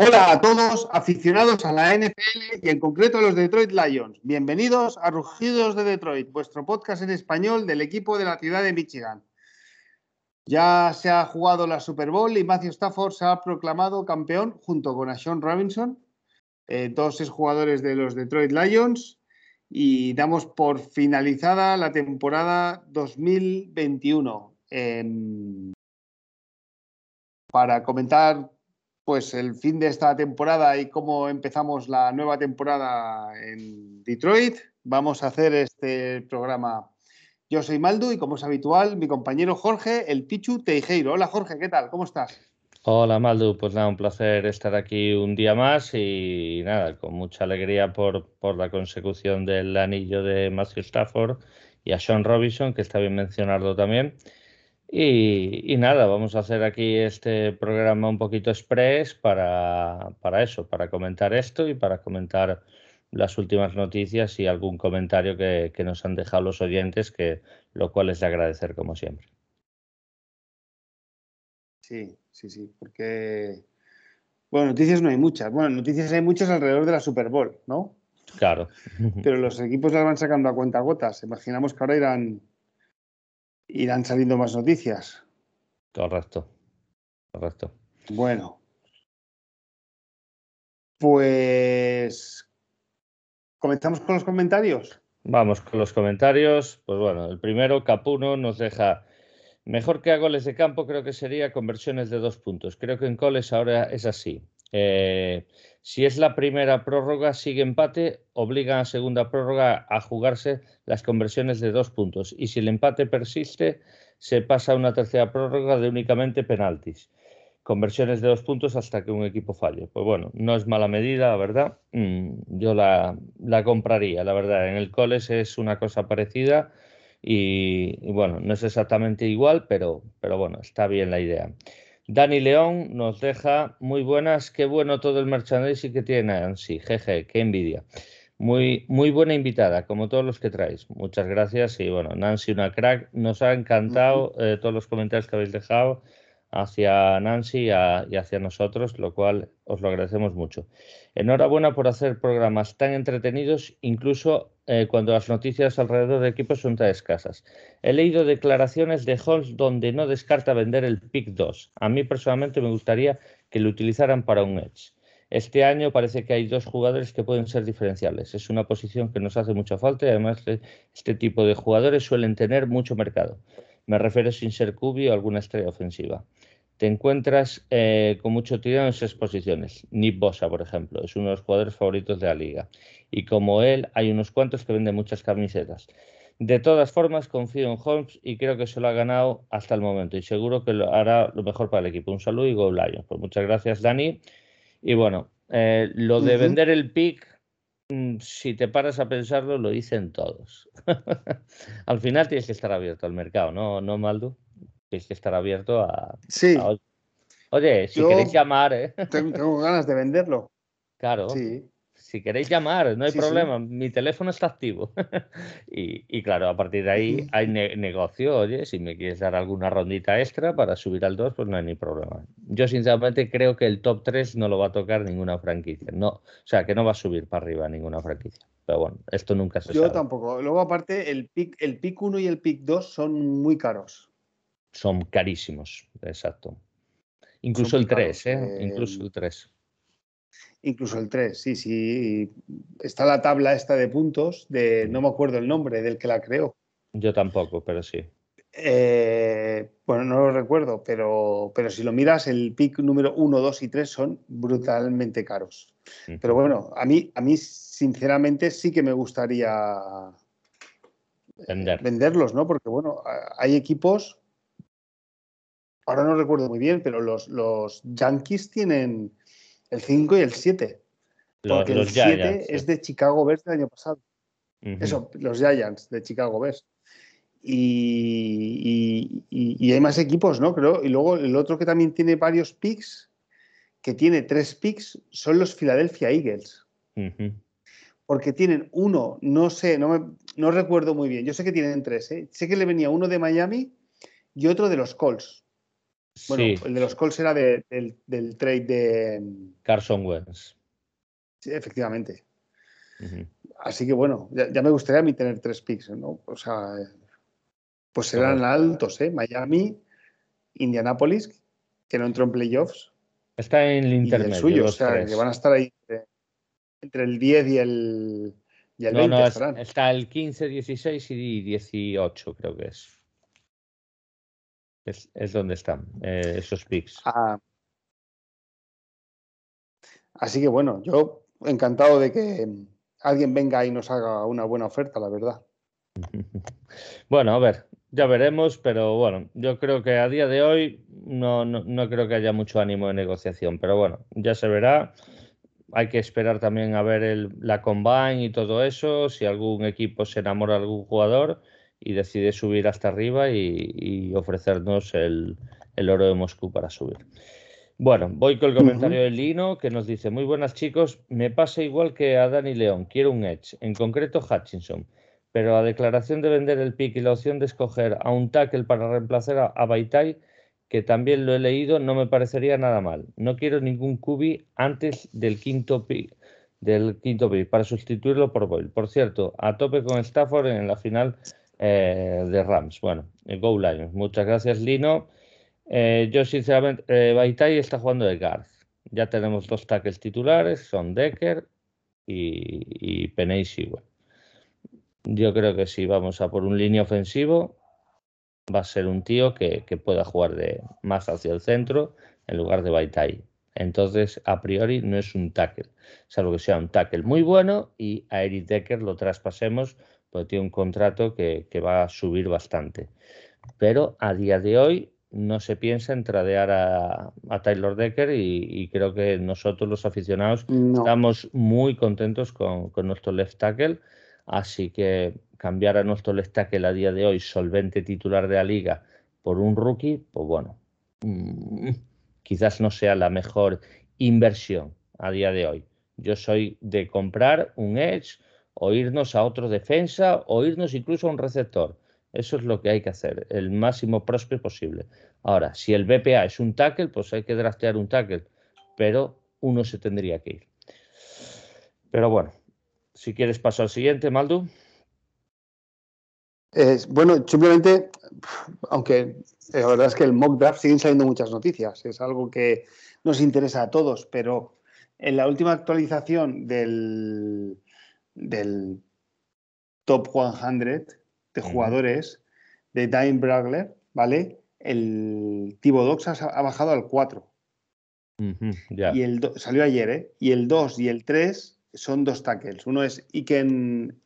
Hola a todos aficionados a la NFL y en concreto a los Detroit Lions. Bienvenidos a Rugidos de Detroit, vuestro podcast en español del equipo de la ciudad de Michigan. Ya se ha jugado la Super Bowl y Matthew Stafford se ha proclamado campeón junto con a Sean Robinson, eh, dos jugadores de los Detroit Lions, y damos por finalizada la temporada 2021. para comentar pues el fin de esta temporada y cómo empezamos la nueva temporada en Detroit, vamos a hacer este programa. Yo soy Maldu y como es habitual, mi compañero Jorge, el Pichu Teijeiro. Hola Jorge, ¿qué tal? ¿Cómo estás? Hola Maldu, pues nada, un placer estar aquí un día más y nada, con mucha alegría por, por la consecución del anillo de Matthew Stafford y a Sean Robinson, que está bien mencionado también. Y, nada, vamos a hacer aquí este programa un poquito express para, para, eso, para comentar esto y para comentar las últimas noticias y algún comentario que, que, nos han dejado los oyentes, que lo cual es de agradecer como siempre. Sí, sí, sí, porque bueno, noticias no hay muchas. Bueno, noticias hay muchas alrededor de la Super Bowl, ¿no? Claro. Pero los equipos las van sacando a cuenta gotas. Imaginamos que ahora irán irán saliendo más noticias. Correcto, correcto. Bueno, pues comenzamos con los comentarios. Vamos con los comentarios. Pues bueno, el primero, Capuno, nos deja. Mejor que a goles de campo creo que sería conversiones de dos puntos. Creo que en coles ahora es así. Eh, si es la primera prórroga, sigue empate, obliga a segunda prórroga a jugarse las conversiones de dos puntos. Y si el empate persiste, se pasa a una tercera prórroga de únicamente penaltis. Conversiones de dos puntos hasta que un equipo falle. Pues bueno, no es mala medida, la verdad. Mm, yo la, compraría, la verdad. En el Coles es una cosa parecida y, y, bueno, no es exactamente igual, pero, pero bueno, está bien la idea. Dani León nos deja muy buenas, qué bueno todo el merchandising que tiene Nancy, jeje, qué envidia. Muy, muy buena invitada, como todos los que traéis. Muchas gracias y bueno, Nancy, una crack. Nos ha encantado eh, todos los comentarios que habéis dejado hacia Nancy y, hacia nosotros, lo cual os lo agradecemos mucho. Enhorabuena por hacer programas tan entretenidos, incluso eh, cuando las noticias alrededor de equipos son tan escasas. He leído declaraciones de Holmes donde no descarta vender el PIC 2. A mí personalmente me gustaría que lo utilizaran para un Edge. Este año parece que hay dos jugadores que pueden ser diferenciales. Es una posición que nos hace mucha falta y además este tipo de jugadores suelen tener mucho mercado. Me refiero sin ser Cubi o alguna estrella ofensiva te encuentras eh, con mucho tirón en esas posiciones. Nip Bosa, por ejemplo, es uno de los jugadores favoritos de la liga. Y como él, hay unos cuantos que venden muchas camisetas. De todas formas, confío en Holmes y creo que se lo ha ganado hasta el momento. Y seguro que lo hará lo mejor para el equipo. Un saludo y Go Lions. Pues muchas gracias, Dani. Y bueno, eh, lo de vender el pick, si te paras a pensarlo, lo dicen todos. al final tienes que estar abierto al mercado, ¿no, no Maldo? Tienes que estar abierto a. Sí. oye, si queréis llamar, ¿eh? Tengo ganas de venderlo. Claro. Sí. Si queréis llamar, no hay problema. Mi teléfono está activo. y, claro, a partir de ahí hay negocio. Oye, si me quieres dar alguna rondita extra para subir al 2, pues no hay ni problema. Yo, sinceramente, creo que el top 3 no lo va a tocar ninguna franquicia. No, o sea, que no va a subir para arriba ninguna franquicia. Pero bueno, esto nunca se Yo sabe. Tampoco. Luego, aparte, el pick, el pick 1 y el pick 2 son muy caros son carísimos, exacto. Incluso el 3, ¿eh? Incluso el 3. Incluso el 3, sí, sí. Está la tabla esta de puntos, de no me acuerdo el nombre del que la creó. Yo tampoco, pero sí. Eh, bueno, no lo recuerdo, pero, pero si lo miras, el pick número 1, 2 y 3 son brutalmente caros. Pero bueno, a mí, a mí sinceramente sí que me gustaría venderlos, ¿no? Porque bueno, hay equipos ahora no recuerdo muy bien, pero los, los Yankees tienen el 5 y el 7. Porque el 7 es de Chicago Bears del año pasado. Eso, los Giants de Chicago Bears. Y, hay más equipos, ¿no? Creo. Y luego el otro que también tiene varios picks, que tiene tres picks, son los Philadelphia Eagles. Porque tienen uno, no sé, no, no recuerdo muy bien. Yo sé que tienen tres, ¿eh? Sé que le venía uno de Miami y otro de los Colts. Bueno, el de los Colts era del, trade de. Carson Wentz. Sí, efectivamente. Así que bueno, ya, me gustaría a mí tener tres picks, ¿no? O sea, pues serán altos, ¿eh? Miami, Indianapolis, que no entró en playoffs. Está en el intermedio. el suyo, o sea, que van a estar ahí entre, el 10 y el, y el 20. No, está el 15, 16 y 18, creo que es. Es, donde están eh, esos picks. Ah. Así que bueno, yo encantado de que alguien venga y nos haga una buena oferta, la verdad. Bueno, a ver, ya veremos, pero bueno, yo creo que a día de hoy no, no, creo que haya mucho ánimo de negociación, pero bueno, ya se verá. Hay que esperar también a ver el, la combine y todo eso, si algún equipo se enamora de algún jugador y decide subir hasta arriba y, ofrecernos el, oro de Moscú para subir. Bueno, voy con el comentario de Lino que nos dice, muy buenas chicos, me pasa igual que a Dani León, quiero un Edge, en concreto Hutchinson pero la declaración de vender el pick y la opción de escoger a un tackle para reemplazar a, Baitai, que también lo he leído, no me parecería nada mal. No quiero ningún cubi antes del quinto pick, del quinto pick para sustituirlo por Boyle. Por cierto, a tope con Stafford en la final eh, de Rams. Bueno, Go Lions. Muchas gracias, Lino. Eh, yo, sinceramente, eh, Baitai está jugando de guard. Ya tenemos dos tackles titulares, son Decker y, y Peney yo creo que si vamos a por un línea ofensivo, va a ser un tío que, pueda jugar de más hacia el centro en lugar de Baitai. Entonces, a priori, no es un tackle, salvo que sea un tackle muy bueno y a Eric Decker lo traspasemos porque tiene un contrato que, va a subir bastante. Pero a día de hoy no se piensa en tradear a, a Taylor Decker y, creo que nosotros los aficionados estamos muy contentos con, con nuestro left tackle Así que cambiar a nuestro left tackle a día de hoy, solvente titular de la liga, por un rookie, pues bueno, mm, quizás no sea la mejor inversión a día de hoy. Yo soy de comprar un edge o irnos a otro defensa o irnos incluso a un receptor. Eso es lo que hay que hacer, el máximo próspero posible. Ahora, si el BPA es un tackle, pues hay que draftear un tackle, pero uno se tendría que ir. Pero bueno, si quieres paso al siguiente, Maldu. bueno, simplemente, aunque eh, la verdad es que el mock draft siguen saliendo muchas noticias, es algo que nos interesa a todos, pero en la última actualización del, del top 100 de jugadores de Time Bragler, ¿vale? El Tibodox ha, ha bajado al 4. Y el salió ayer, ¿eh? Y el 2 y el 3 son dos tackles. Uno es Iken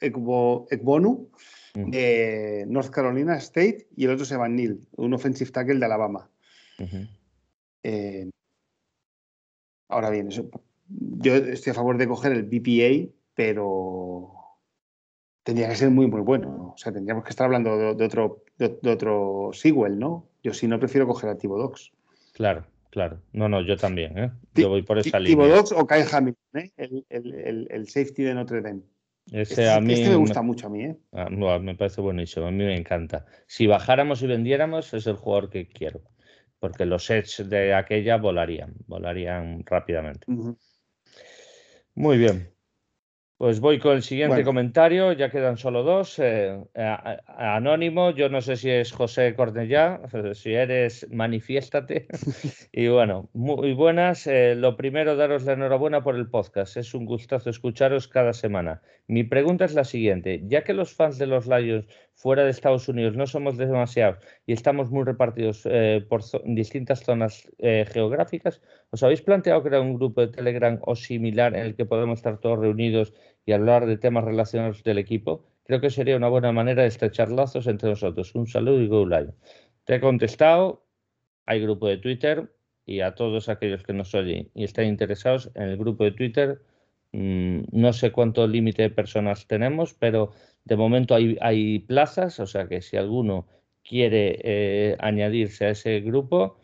Ekbonu de North Carolina State y el otro es Evan Neal, un offensive tackle de Alabama. Eh, ahora bien, yo estoy a favor de coger el BPA, pero tendría que ser muy, muy bueno. O sea, tendríamos que estar hablando de, otro, de, otro Sewell, ¿no? Yo si no prefiero coger a Tibodox. Claro. Claro, no, no, yo también, ¿eh? Yo voy por esa línea. Dox o Kyle Hamilton, ¿eh? el, safety de Notre Dame. Ese a mí este me gusta mucho a mí, ¿eh? Ah, me parece buenísimo, a mí me encanta. Si bajáramos y vendiéramos, es el jugador que quiero. Porque los sets de aquella volarían, volarían rápidamente. Muy bien. Pues voy con el siguiente comentario, ya quedan solo dos. Eh, anónimo, yo no sé si es José Cornellá, si eres, manifiéstate. y bueno, muy buenas. Eh, lo primero, daros la enhorabuena por el podcast. Es un gustazo escucharos cada semana. Mi pregunta es la siguiente: ya que los fans de los Lions fuera de Estados Unidos no somos demasiados y estamos muy repartidos eh, por distintas zonas geográficas, ¿os habéis planteado crear un grupo de Telegram o similar en el que podemos estar todos reunidos? y hablar de temas relacionados del equipo, creo que sería una buena manera de estrechar lazos entre nosotros. Un saludo y go live. Te he contestado, hay grupo de Twitter y a todos aquellos que nos oyen y estén interesados en el grupo de Twitter. Mm, no sé cuánto límite de personas tenemos, pero de momento hay, plazas, o sea que si alguno quiere eh, añadirse a ese grupo,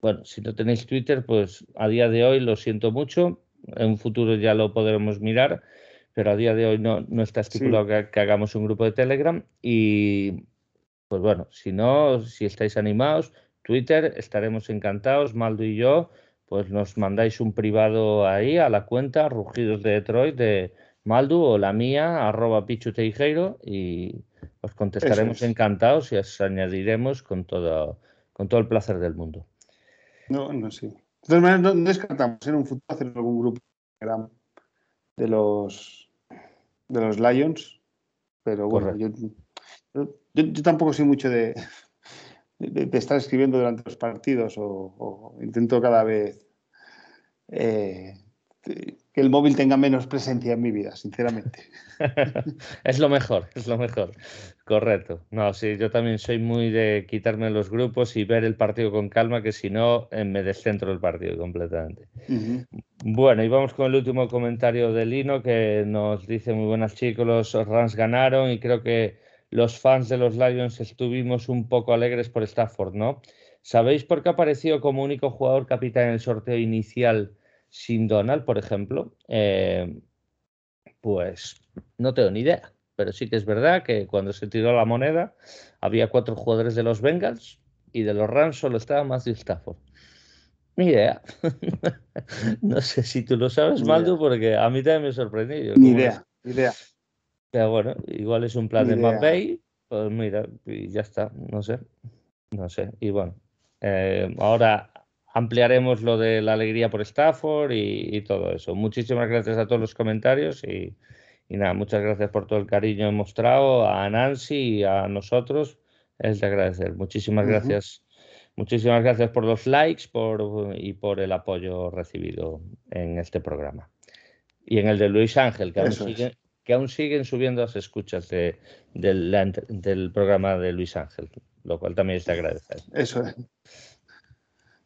bueno, si no tenéis Twitter, pues a día de hoy lo siento mucho, en un futuro ya lo podremos mirar, pero a día de hoy no, no está estipulado que, hagamos un grupo de Telegram y pues bueno, si no, si estáis animados, Twitter, estaremos encantados, Maldo y yo, pues nos mandáis un privado ahí a la cuenta Rugidos de Detroit de Maldu o la mía, arroba Pichu Teijeiro, y os contestaremos encantados y os añadiremos con todo, con todo el placer del mundo. No, no, sí. De todas maneras, no descartamos en un futuro hacer algún grupo de los de los Lions, pero bueno, yo, yo, tampoco soy mucho de, de, estar escribiendo durante los partidos o, intento cada vez eh, que el móvil tenga menos presencia en mi vida, sinceramente. es lo mejor, es lo mejor. Correcto. No, sí, yo también soy muy de quitarme los grupos y ver el partido con calma, que si no, eh, me descentro el partido completamente. Bueno, y vamos con el último comentario de Lino, que nos dice, muy buenas chicos, los Rams ganaron y creo que los fans de los Lions estuvimos un poco alegres por Stafford, ¿no? ¿Sabéis por qué apareció como único jugador capitán en el sorteo inicial? Sin Donald, por ejemplo, eh, pues no tengo ni idea. Pero sí que es verdad que cuando se tiró la moneda había cuatro jugadores de los Bengals y de los Rams solo estaba Matthew Stafford. Ni idea. no sé si tú lo sabes, Maldo, porque a mí también me sorprendió. Ni idea, ni idea. Pero bueno, igual es un plan de Matt Pues mira, y ya está, no sé. No sé. Y bueno, eh, ahora ampliaremos lo de la alegría por Stafford y, todo eso. Muchísimas gracias a todos los comentarios y, nada, muchas gracias por todo el cariño mostrado a Nancy y a nosotros. Es de agradecer. Muchísimas gracias. Muchísimas gracias por los likes por, y por el apoyo recibido en este programa. Y en el de Luis Ángel, que, aún, siguen subiendo las escuchas del, del programa de Luis Ángel, lo cual también es de agradecer. Eso es.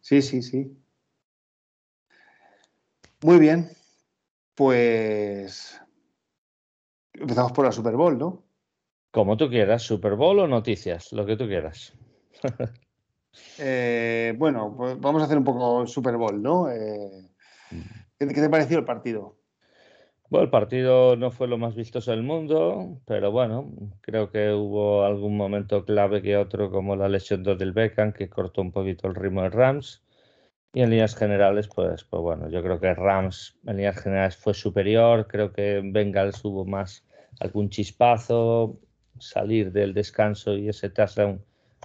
Sí, sí, sí. Muy bien. Pues empezamos por la Super Bowl, ¿no? Como tú quieras, Super Bowl o noticias, lo que tú quieras. Eh, bueno, pues vamos a hacer un poco Super Bowl, ¿no? Eh, ¿qué, te pareció el partido? Bueno, el partido no fue lo más vistoso del mundo, pero bueno, creo que hubo algún momento clave que otro, como la lesión de del Beckham, que cortó un poquito el ritmo de Rams. Y en líneas generales, pues, pues bueno, yo creo que Rams en líneas generales fue superior, creo que Bengals hubo más algún chispazo, salir del descanso y ese touchdown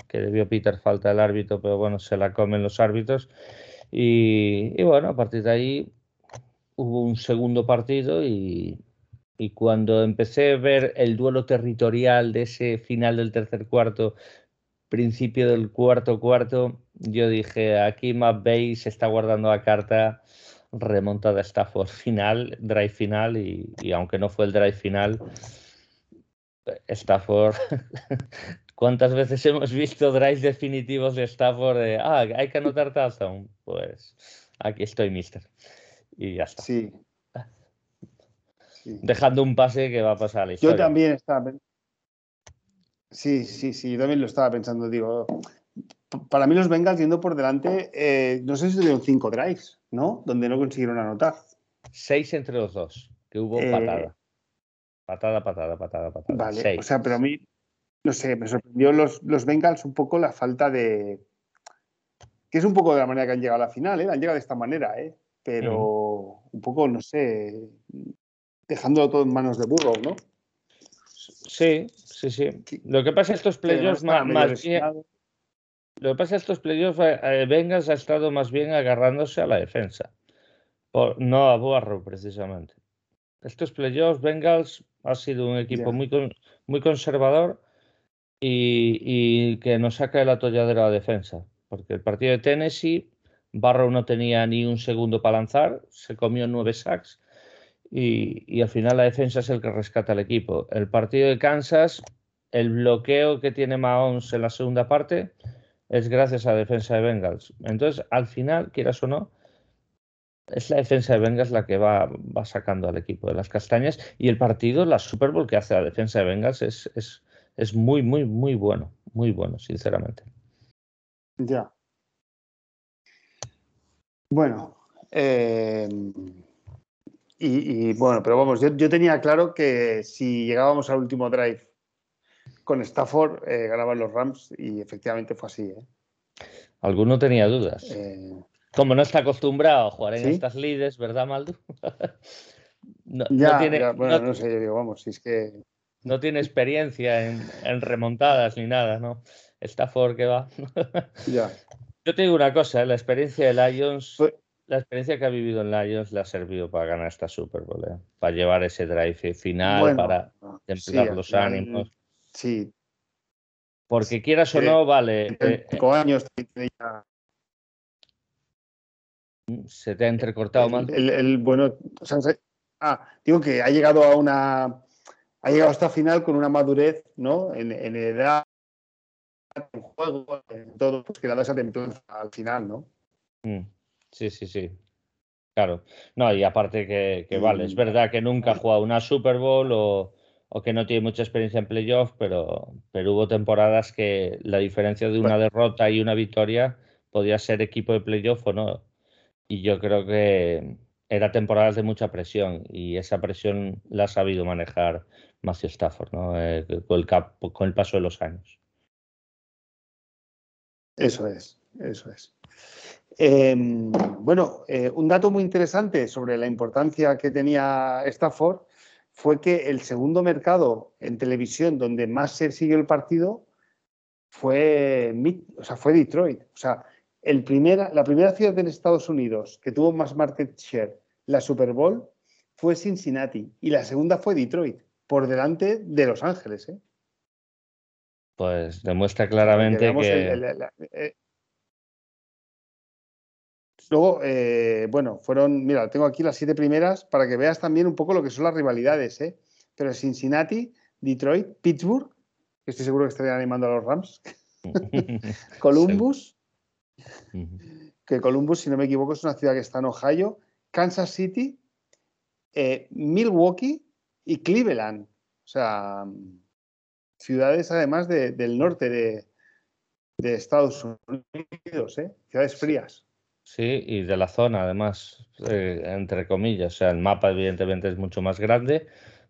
que debió Peter falta el árbitro, pero bueno, se la comen los árbitros. Y, y bueno, a partir de ahí hubo un segundo partido y, y cuando empecé a ver el duelo territorial de ese final del tercer cuarto, principio del cuarto cuarto, yo dije, aquí Matt Bay se está guardando la carta remontada Stafford final, drive final, y, y aunque no fue el drive final, Stafford, ¿cuántas veces hemos visto drives definitivos de Stafford de, ah, hay que anotar touchdown? Pues aquí estoy, mister y ya está. Sí. Dejando un pase que va a pasar a la historia. Yo también estaba. Sí, sí, sí, yo también lo estaba pensando. Digo, para mí los Bengals yendo por delante, eh, no sé si tuvieron cinco drives, ¿no? Donde no consiguieron anotar. Seis entre los dos, que hubo eh, patada. Patada, patada, patada, patada. Vale, o sea, pero a mí, no sé, me sorprendió los, los Bengals un poco la falta de. Que es un poco de la manera que han llegado a la final, ¿eh? Han llegado de esta manera, ¿eh? Pero un poco, no sé, dejándolo todo en manos de Burrow, ¿no? Sí, sí, sí. Lo que pasa es que estos playoffs más, bien, Lo que pasa es que estos playoffs, eh, Vengas ha estado más bien agarrándose a la defensa, no a Burrow precisamente. Estos playoffs, Bengals ha sido un equipo muy, muy conservador y, y, que nos saca el atolladero a la defensa. Porque el partido de Tennessee Barrow no tenía ni un segundo para lanzar, se comió nueve sacks y, al final la defensa es el que rescata al equipo. El partido de Kansas, el bloqueo que tiene Mahomes en la segunda parte es gracias a la defensa de Bengals. Entonces, al final, quieras o no, es la defensa de Bengals la que va, sacando al equipo de las castañas y el partido, la Super Bowl que hace la defensa de Bengals es, es muy, muy, muy bueno, muy bueno, sinceramente. Ya, bueno, eh, y, bueno, pero vamos, yo, tenía claro que si llegábamos al último drive con Stafford, eh, ganaban los Rams y efectivamente fue así. ¿eh? Alguno tenía dudas. Eh, Como no está acostumbrado a jugar en estas lides, ¿verdad, Maldo? no, tiene, bueno, no, sé, yo digo, vamos, si es que. No tiene experiencia en, remontadas ni nada, ¿no? Stafford que va. ya. Yo te digo una cosa, la experiencia de Lions, pues la experiencia que ha vivido en Lions le ha servido para ganar esta Super Bowl, ¿eh? para llevar ese drive final, para templar los ánimos. Sí. Porque quieras o no, vale. Eh, cinco años Se te ha entrecortado mal. El, bueno, ah, digo que ha llegado a una. Ha llegado hasta final con una madurez, ¿no? En, edad, en juego, en todo, pues que esa templanza al final, ¿no? Mm. Sí, sí, sí. Claro. No, y aparte que, vale, es verdad que nunca ha jugado una Super Bowl o, que no tiene mucha experiencia en playoff, pero, pero hubo temporadas que la diferencia de una derrota y una victoria podía ser equipo de playoff o no. Y yo creo que era temporadas de mucha presión y esa presión la ha sabido manejar Matthew Stafford ¿no? Eh, con, el con el paso de los años. Eso es, eso es. Em, bueno, eh, un dato muy interesante sobre la importancia que tenía Stafford fue que el segundo mercado en televisión donde más se siguió el partido fue, o sea, fue Detroit. O sea, la primera ciudad en Estados Unidos que tuvo más market share, la Super Bowl, fue Cincinnati y la segunda fue Detroit, por delante de Los Ángeles. ¿eh? Pues demuestra claramente que... Luego, eh, bueno, fueron, mira, tengo aquí las siete primeras para que veas también un poco lo que son las rivalidades, ¿eh? Pero Cincinnati, Detroit, Pittsburgh, que estoy seguro que estarían animando a los Rams, Columbus, que Columbus, si no me equivoco, es una ciudad que está en Ohio, Kansas City, eh, Milwaukee y Cleveland. O sea, ciudades además del norte de, de Estados Unidos, ¿eh? ciudades frías. Sí, y de la zona, además, eh, entre comillas. O sea, el mapa, evidentemente, es mucho más grande,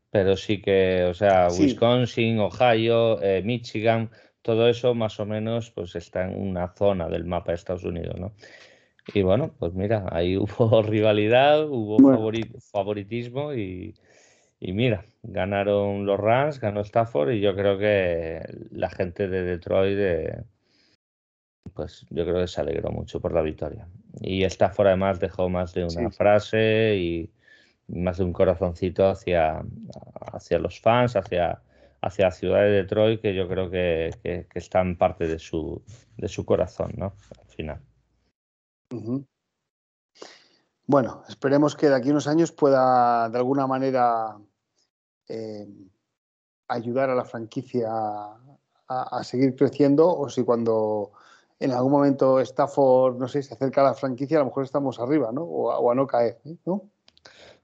pero sí que, o sea, Wisconsin, Ohio, eh, Michigan, todo eso más o menos, pues está en una zona del mapa de Estados Unidos, ¿no? Y bueno, pues mira, ahí hubo rivalidad, hubo favoritismo y, y mira, ganaron los Rams, ganó Stafford y yo creo que la gente de Detroit. Eh, pues yo creo que se alegró mucho por la victoria. Y Stafford además dejó más de una frase y más de un corazoncito hacia, hacia los fans, hacia, hacia la ciudad de Detroit, que yo creo que, que, están parte de su, de su corazón, ¿no? Al final. Bueno, esperemos que de aquí a unos años pueda de alguna manera eh, ayudar a la franquicia a, seguir creciendo o si cuando en algún momento Stafford, no sé, se acerca a la franquicia, a lo mejor estamos arriba, ¿no? O, a no caer, ¿eh? ¿no?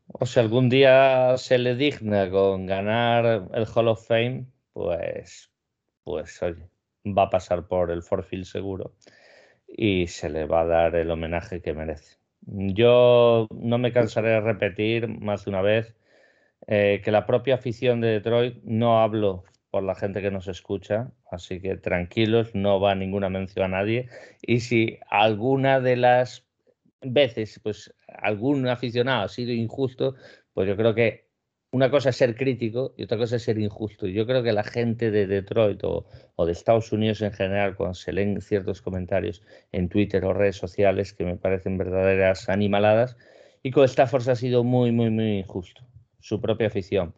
O si algún día se le digna con ganar el Hall of Fame, pues, pues oye, va a pasar por el Forfield seguro y se le va a dar el homenaje que merece. Yo no me cansaré de repetir más de una vez eh, que la propia afición de Detroit, no hablo por la gente que nos escucha, así que tranquilos, no va ninguna mención a nadie. Y si alguna de las veces, pues algún aficionado ha sido injusto, pues yo creo que una cosa es ser crítico y otra cosa es ser injusto. Y yo creo que la gente de Detroit o, de Estados Unidos en general, cuando se leen ciertos comentarios en Twitter o redes sociales que me parecen verdaderas animaladas, y con Stafford ha sido muy, muy, muy injusto. Su propia afición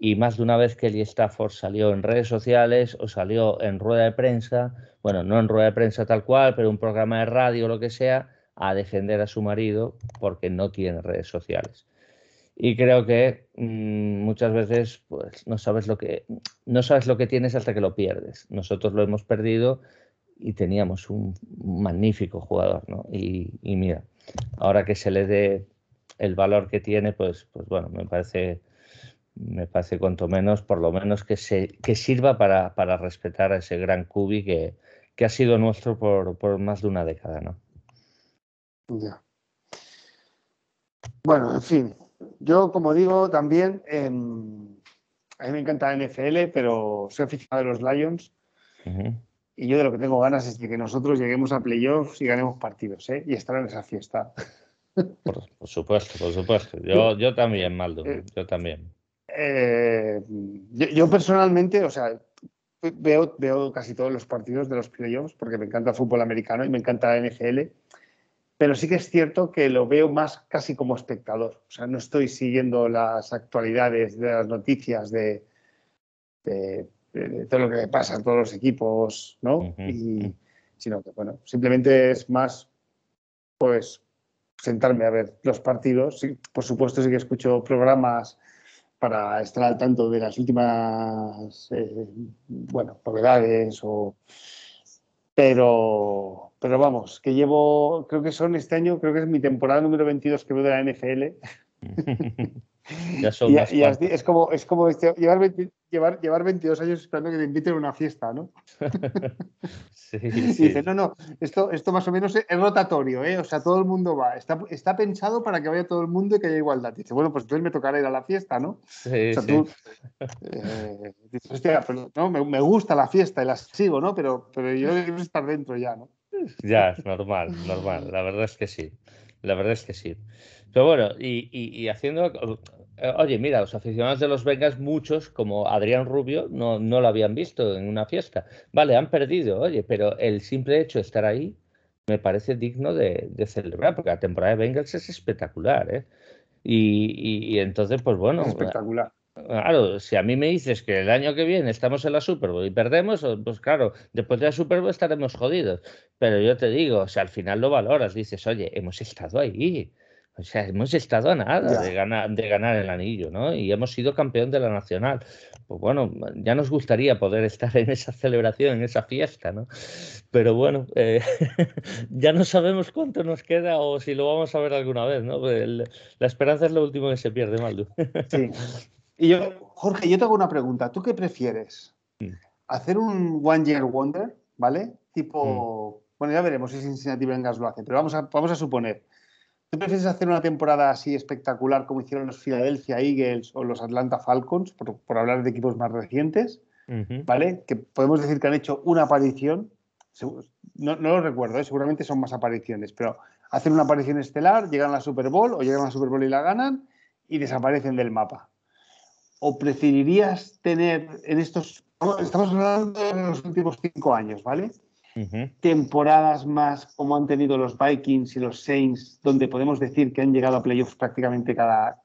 y más de una vez Kelly Stafford salió en redes sociales o salió en rueda de prensa, bueno, no en rueda de prensa tal cual, pero un programa de radio o lo que sea, a defender a su marido porque no tiene redes sociales. Y creo que mm, muchas veces pues no sabes lo que no sabes lo que tienes hasta que lo pierdes. Nosotros lo hemos perdido y teníamos un magnífico jugador, ¿no? Y, y mira, ahora que se le dé el valor que tiene, pues, pues bueno, me parece me parece cuanto menos, por lo menos que, se, que sirva para, para respetar a ese gran Cubi que, que ha sido nuestro por, por, más de una década, ¿no? Ya. Bueno, en fin, yo como digo también, em, a mí me encanta la NFL, pero soy aficionado a los Lions. Y yo de lo que tengo ganas es de que nosotros lleguemos a playoffs y ganemos partidos, ¿eh? Y estar en esa fiesta. Por, supuesto, por supuesto. Yo, yo también, Maldo, eh, yo también. Eh, yo, personalmente, o sea, veo, veo casi todos los partidos de los playoffs porque me encanta el fútbol americano y me encanta la NFL, pero sí que es cierto que lo veo más casi como espectador. O sea, no estoy siguiendo las actualidades de las noticias de, todo lo que pasa en todos los equipos, ¿no? y, sino que, bueno, simplemente es más, pues, sentarme a ver los partidos. por supuesto, sí que escucho programas para estar al tanto de las últimas, eh, bueno, novedades o... Pero, pero vamos, que llevo, creo que son este año, creo que es mi temporada número 22 que veo de la NFL. ya son y, es como, es como este, llevar, llevar, llevar 22 años esperando que te inviten a una fiesta, ¿no? sí, sí. Y dice, no, no, esto, esto más o menos es rotatorio, ¿eh? O sea, todo el mundo va. Está, está pensado para que vaya todo el mundo y que haya igualdad. dice, bueno, pues entonces me tocará ir a la fiesta, ¿no? Sí, o sea, tú, eh, dices, hostia, pero, no, me, me, gusta la fiesta y la sigo, ¿no? Pero, pero yo quiero estar dentro ya, ¿no? Ya, es normal, normal. La verdad es que sí. La verdad es que sí. Pero bueno, y, y, haciendo. Eh, oye, mira, los aficionados de los Vengas, muchos, como Adrián Rubio, no, no lo habían visto en una fiesta. Vale, han perdido, oye, pero el simple hecho de estar ahí me parece digno de, celebrar, porque la temporada de Bengals es espectacular, ¿eh? Y, y, entonces, pues bueno. espectacular. Claro, si a mí me dices que el año que viene estamos en la Super Bowl y perdemos, pues claro, después de la Super Bowl estaremos jodidos. Pero yo te digo, o sea, al final lo valoras, dices, oye, hemos estado ahí. O sea, hemos estado a nada de ganar, de ganar el anillo, ¿no? Y hemos sido campeón de la nacional. Pues bueno, ya nos gustaría poder estar en esa celebración, en esa fiesta, ¿no? Pero bueno, eh, ya no sabemos cuánto nos queda o si lo vamos a ver alguna vez, ¿no? la esperanza es lo último que se pierde, Maldu. sí. Y yo, Jorge, yo te hago una pregunta. ¿Tú qué prefieres? Mm. ¿Hacer un One Year Wonder, ¿vale? Tipo, mm. bueno, ya veremos si Cincinnati Bengals lo hace, pero vamos a, vamos a suponer. ¿Tú prefieres hacer una temporada así espectacular como hicieron los Philadelphia Eagles o los Atlanta Falcons, por, hablar de equipos más recientes, ¿vale? Que podemos decir que han hecho una aparición, no, lo recuerdo, ¿eh? seguramente son más apariciones, pero hacen una aparición estelar, llegan a la Super Bowl o llegan a la Super Bowl y la ganan y desaparecen del mapa. ¿O preferirías tener en estos, estamos hablando de los últimos cinco años, ¿vale? Temporadas más como han tenido los Vikings y los Saints, donde podemos decir que han llegado a playoffs prácticamente cada,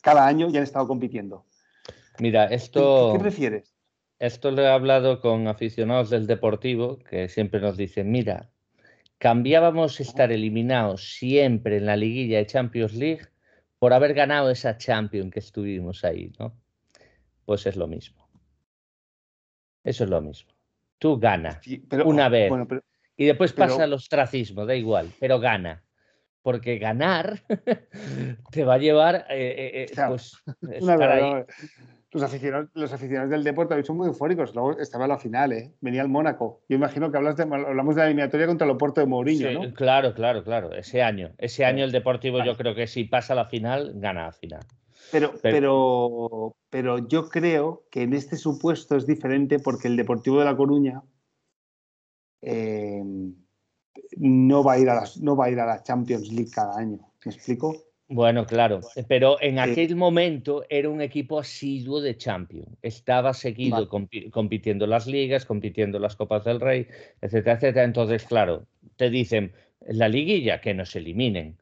cada año y han estado compitiendo. Mira, esto. ¿Qué, prefieres? Esto lo he hablado con aficionados del Deportivo que siempre nos dicen: mira, cambiábamos estar eliminados siempre en la liguilla de Champions League por haber ganado esa Champions que estuvimos ahí, ¿no? Pues es lo mismo. Eso es lo mismo. Tú gana una vez. y después pasa el ostracismo, da igual, pero gana. Porque ganar te va a llevar. Eh, eh, eh pues, Los, aficionados, los aficionados del deporte son muy eufóricos. Luego estaba la final, ¿eh? venía el Mónaco. Yo imagino que hablas de, hablamos de la eliminatoria contra el Oporto de Mourinho, ¿no? Claro, claro, claro. Ese año. Ese año el Deportivo, yo creo que si pasa la final, gana la final. Pero, pero, pero yo creo que en este supuesto es diferente porque el Deportivo de La Coruña eh, no, va a ir a las, no va a ir a la Champions League cada año. ¿Me explico? Bueno, claro, pero en aquel momento era un equipo asiduo de Champions. Estaba seguido compitiendo las ligas, compitiendo las Copas del Rey, etcétera, etcétera. Entonces, claro, te dicen la liguilla que nos eliminen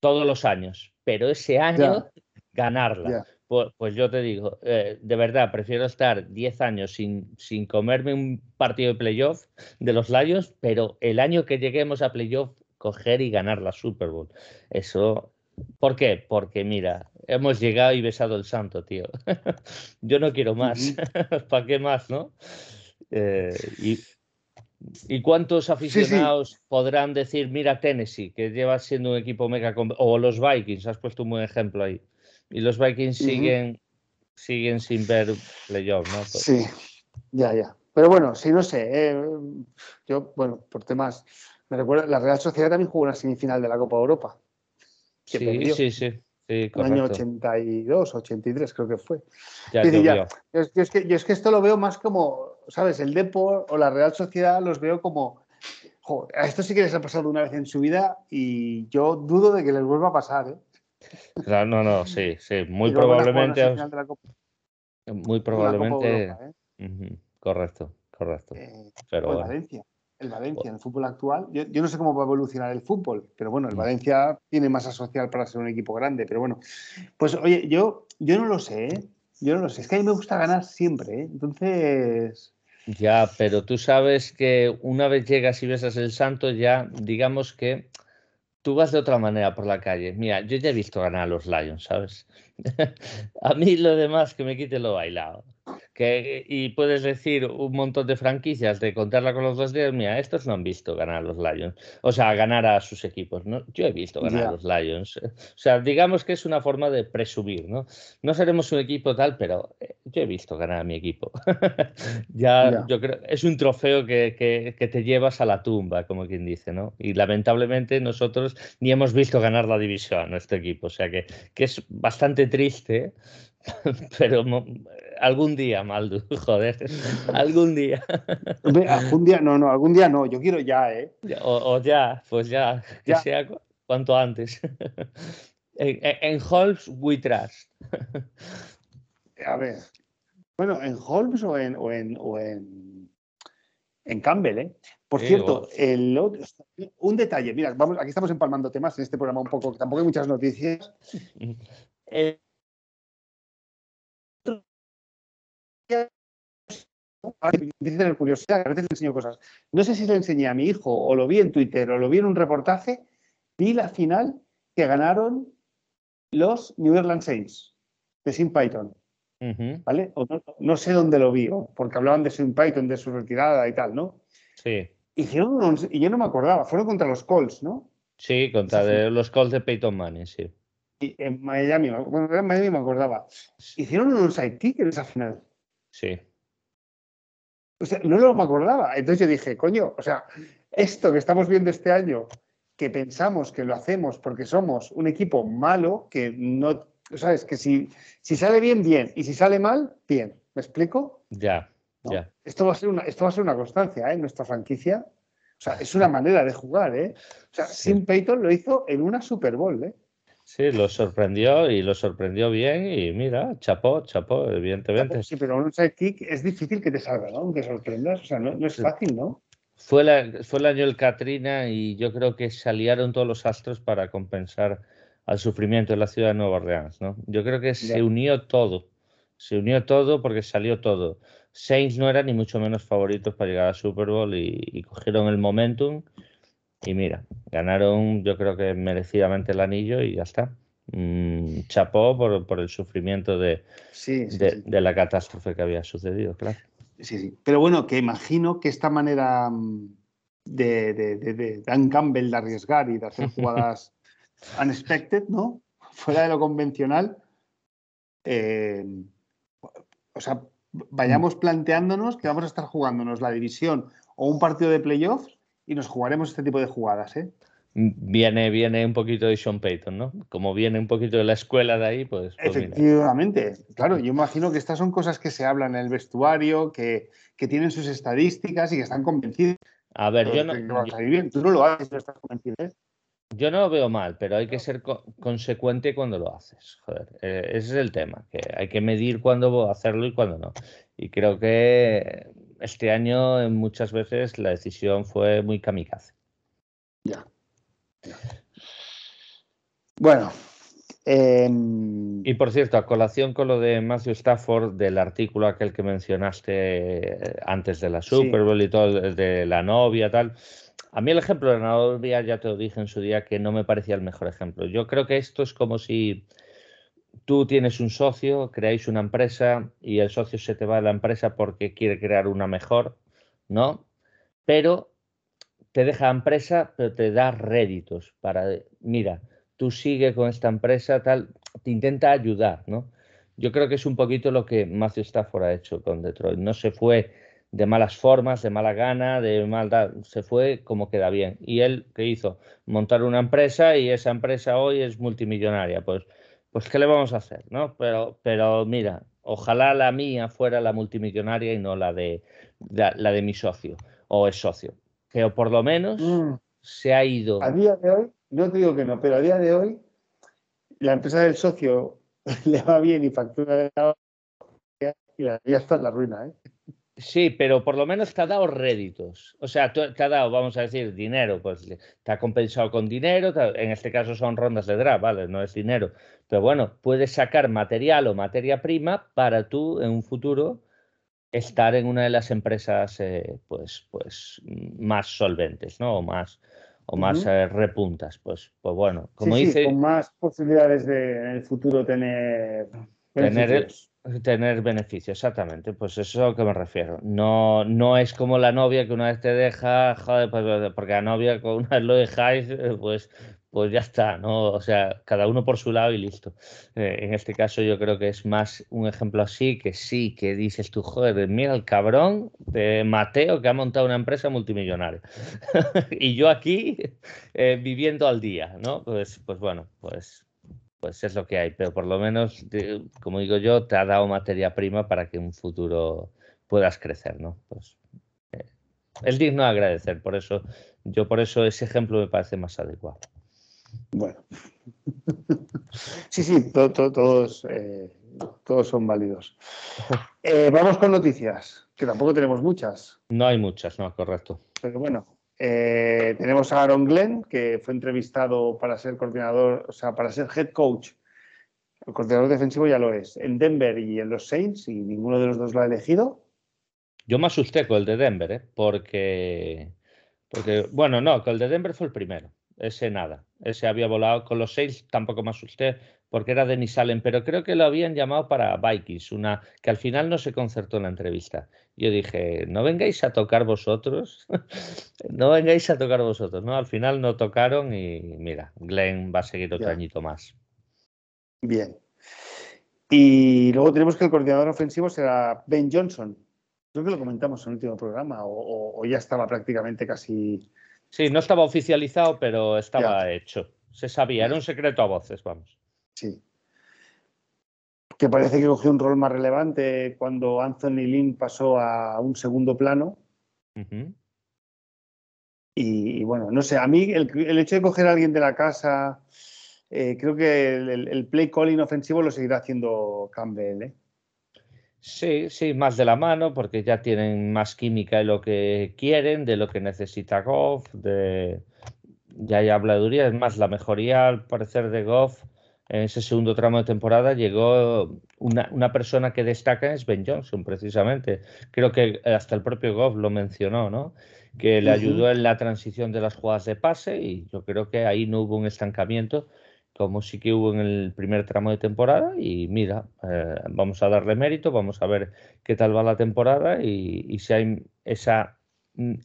todos los años, pero ese año ganarla. Pues, pues, yo te digo, eh, de verdad, prefiero estar 10 años sin, sin comerme un partido de playoff de los Lions, pero el año que lleguemos a playoff, coger y ganar la Super Bowl. Eso, ¿por qué? Porque mira, hemos llegado y besado el santo, tío. yo no quiero más. ¿Para qué más, no? Eh, y, ¿Y cuántos aficionados podrán decir, mira Tennessee, que lleva siendo un equipo mega... O los Vikings, has puesto un buen ejemplo ahí. Y los Vikings siguen, siguen sin ver playoff, ¿no? Pues sí, ya, ya. Pero bueno, sí, no sé. Eh, yo, bueno, por temas. Me recuerdo, la Real Sociedad también jugó una semifinal de la Copa Europa. Sí, sí, sí, Sí, el año 82, 83 creo que fue. Ya, Yo, es que, yo es que esto lo veo más como, ¿sabes? El Depor o la Real Sociedad los veo como, a esto sí que les ha pasado una vez en su vida y yo dudo de que les vuelva a pasar, ¿eh? No, no, sí, sí, muy probablemente. Muy probablemente. ¿eh? Correcto, correcto. Eh, pero Valencia, el Valencia, en el fútbol actual, yo, no sé cómo va a evolucionar el fútbol, pero bueno, el. Valencia tiene masa social para ser un equipo grande, pero bueno, pues oye, yo, yo no lo sé, ¿eh? yo no lo sé, es que a mí me gusta ganar siempre, entonces ya, pero tú sabes que una vez llegas y besas el santo, ya digamos que tú vas de otra manera por la calle. Mira, yo ya he visto ganar a los Lions, ¿sabes? a mí lo demás que me quite lo bailado y puedes decir un montón de franquicias de contarla con los dos dedos, mira, estos no han visto ganar a los Lions, o sea, ganar a sus equipos, ¿no? Yo he visto ganar a los Lions. O sea, digamos que es una forma de presumir, ¿no? No seremos un equipo tal, pero eh, yo he visto ganar a mi equipo. ya, yo creo, es un trofeo que, que, te llevas a la tumba, como quien dice, ¿no? Y lamentablemente nosotros ni hemos visto ganar la división a nuestro equipo, o sea que, que es bastante triste, pero algún día, Maldu, joder, algún día. algún día, no, no, algún día no, yo quiero ya, ¿eh? O, ya, pues ya, que sea cuanto antes. en, Holmes we trust. A ver, bueno, en Holmes o en, o en, o en, en Campbell, ¿eh? Por cierto, el un detalle, mira, vamos, aquí estamos empalmando temas en este programa un poco, que tampoco hay muchas noticias. El, Tener curiosidad, a veces le enseño cosas. No sé si le enseñé a mi hijo o lo vi en Twitter o lo vi en un reportaje. Vi la final que ganaron los New Orleans Saints de Sim Python. ¿Vale? no, sé dónde lo vi, porque hablaban de Sim Python, de su retirada y tal, ¿no? Sí. Hicieron y yo no me acordaba, fueron contra los Colts, ¿no? Sí, contra los Colts de Peyton Manning, sí. Y en Miami, en Miami me acordaba. Hicieron un sidekick en esa final. Sí. O sea, no lo me acordaba. Entonces yo dije, coño, o sea, esto que estamos viendo este año, que pensamos que lo hacemos porque somos un equipo malo, que no, sabes, que si, si sale bien, bien, y si sale mal, bien. ¿Me explico? Ya, ya. Esto va a ser una, esto va a ser una constancia ¿eh? en nuestra franquicia. O sea, es una manera de jugar, ¿eh? O sea, Sim Peyton lo hizo en una Super Bowl, ¿eh? Sí, lo sorprendió y lo sorprendió bien y mira, chapó, chapó, evidentemente. Sí, pero un sidekick es difícil que te salga, ¿no? Aunque sorprendas, o sea, no, es fácil, ¿no? Fue, la, fue el año del Katrina y yo creo que se aliaron todos los astros para compensar al sufrimiento de la ciudad de Nueva Orleans, ¿no? Yo creo que se unió todo, se unió todo porque salió todo. Saints no eran ni mucho menos favoritos para llegar a Super Bowl y cogieron el momentum y mira, ganaron yo creo que merecidamente el anillo y ya está. Mm, chapó por, el sufrimiento de, de, la catástrofe que había sucedido, claro. Sí, sí. Pero bueno, que imagino que esta manera mm, de, de, Dan Campbell de arriesgar y de hacer jugadas unexpected, ¿no? Fuera de lo convencional. Eh, o sea, vayamos planteándonos que vamos a estar jugándonos la división o un partido de playoffs y nos jugaremos este tipo de jugadas, ¿eh? Viene, viene un poquito de Sean Payton, ¿no? Como viene un poquito de la escuela de ahí, pues. pues Efectivamente, claro, yo imagino que estas son cosas que se hablan en el vestuario, que, tienen sus estadísticas y que están convencidos. A ver, yo no. Tú no lo haces, no estás convencido. ¿eh? Yo no lo veo mal, pero hay que ser consecuente cuando lo haces. Joder, eh, ese es el tema, que hay que medir cuándo hacerlo y cuándo no. Y creo que este año muchas veces la decisión fue muy kamikaze. Ya. Bueno. Em, y por cierto, a colación con lo de Matthew Stafford, del artículo aquel que mencionaste eh, antes de la Super Bowl y todo, de la novia, tal. A mí el ejemplo de la novia, ya te lo dije en su día, que no me parecía el mejor ejemplo. Yo creo que esto es como si tú tienes un socio, creáis una empresa y el socio se te va de la empresa porque quiere crear una mejor, ¿no? Pero te deja la empresa, pero te da réditos para, mira, tú sigue con esta empresa, tal, te intenta ayudar, ¿no? Yo creo que es un poquito lo que Matthew Stafford ha hecho con Detroit. No se fue de malas formas, de mala gana, de maldad, se fue como queda bien. ¿Y él qué hizo? Montar una empresa y esa empresa hoy es multimillonaria. Pues pues ¿qué le vamos a hacer? ¿no? Pero, pero mira, ojalá la mía fuera la multimillonaria y no la de, la, de mi socio o es socio. Que por lo menos mm. se ha ido. A día de hoy, no te digo que no, pero a día de hoy la empresa del socio le va bien y factura y ya está en la ruina. ¿eh? Sí, pero por lo menos te ha dado réditos. O sea, te ha dado, vamos a decir, dinero. Pues te ha compensado con dinero. En este caso son rondas de draft, ¿vale? No es dinero. Pero bueno, puedes sacar material o materia prima para tú en un futuro estar en una de las empresas eh, pues, pues más solventes, ¿no? O más, o más eh, repuntas. Pues, pues bueno, como dice. con más posibilidades de en el futuro tener. Tener, Tener beneficio, exactamente, pues eso es a lo que me refiero. No, no es como la novia que una vez te deja, joder, pues, porque la novia con una vez lo dejáis, eh, pues, pues ya está, ¿no? O sea, cada uno por su lado y listo. Eh, en este caso yo creo que es más un ejemplo así, que sí, que dices tú, joder, mira el cabrón de Mateo que ha montado una empresa multimillonaria. y yo aquí eh, viviendo al día, ¿no? Pues, pues bueno, pues pues es lo que hay, pero por lo menos, como digo yo, te ha dado materia prima para que en un futuro puedas crecer, ¿no? Pues eh, es digno de agradecer, por eso, yo por eso ese ejemplo me parece más adecuado. Bueno, sí, sí, todos, eh, todos son válidos. Eh, vamos con noticias, que tampoco tenemos muchas. No hay muchas, no, correcto. Pero bueno, eh, tenemos a Aaron Glenn, que fue entrevistado para ser coordinador, o sea, para ser head coach. El coordinador defensivo ya lo es, en Denver y en los Saints, y ninguno de los dos lo ha elegido. Yo me asusté con el de Denver, ¿eh? porque, porque, bueno, no, con el de Denver fue el primero. Ese nada. Ese había volado con los Saints, tampoco me asusté porque era Denis Allen, pero creo que lo habían llamado para Vikings, una que al final no se concertó en la entrevista. Yo dije, no vengáis a tocar vosotros, no vengáis a tocar vosotros, ¿no? Al final no tocaron y mira, Glenn va a seguir otro añito más. Bien. Y luego tenemos que el coordinador ofensivo será Ben Johnson. Creo que lo comentamos en el último programa, o, ya estaba prácticamente casi. Sí, no estaba oficializado, pero estaba hecho. Se sabía, era un secreto a voces, vamos. Sí. Que parece que cogió un rol más relevante cuando Anthony Lynn pasó a un segundo plano. y, bueno, no sé, a mí el, hecho de coger a alguien de la casa, eh, creo que el, play calling ofensivo lo seguirá haciendo Campbell. ¿eh? Sí, sí, más de la mano, porque ya tienen más química de lo que quieren, de lo que necesita Goff, de ya hay habladuría, es más, la mejoría al parecer de Goff en ese segundo tramo de temporada llegó una, persona que destaca es Ben Johnson, precisamente. Creo que hasta el propio Goff lo mencionó, ¿no? Que le ayudó en la transición de las jugadas de pase y yo creo que ahí no hubo un estancamiento como sí que hubo en el primer tramo de temporada y mira, eh, vamos a darle mérito, vamos a ver qué tal va la temporada y, y si hay esa,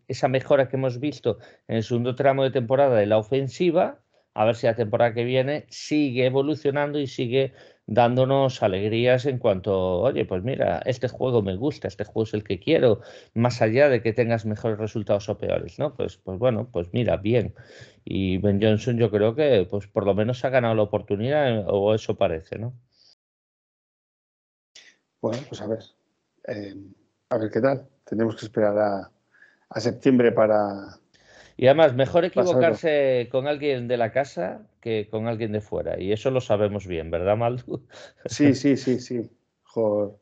esa mejora que hemos visto en el segundo tramo de temporada de la ofensiva, a ver si la temporada que viene sigue evolucionando y sigue dándonos alegrías en cuanto, oye, pues mira, este juego me gusta, este juego es el que quiero, más allá de que tengas mejores resultados o peores, ¿no? Pues, pues bueno, pues mira, bien. Y Ben Johnson yo creo que pues por lo menos ha ganado la oportunidad, o eso parece, ¿no? Bueno, pues a ver, eh, a ver qué tal. Tenemos que esperar a septiembre para, y además, mejor equivocarse con alguien de la casa que con alguien de fuera. Y eso lo sabemos bien, ¿verdad, Maldu? Sí, sí, sí, sí. Joder.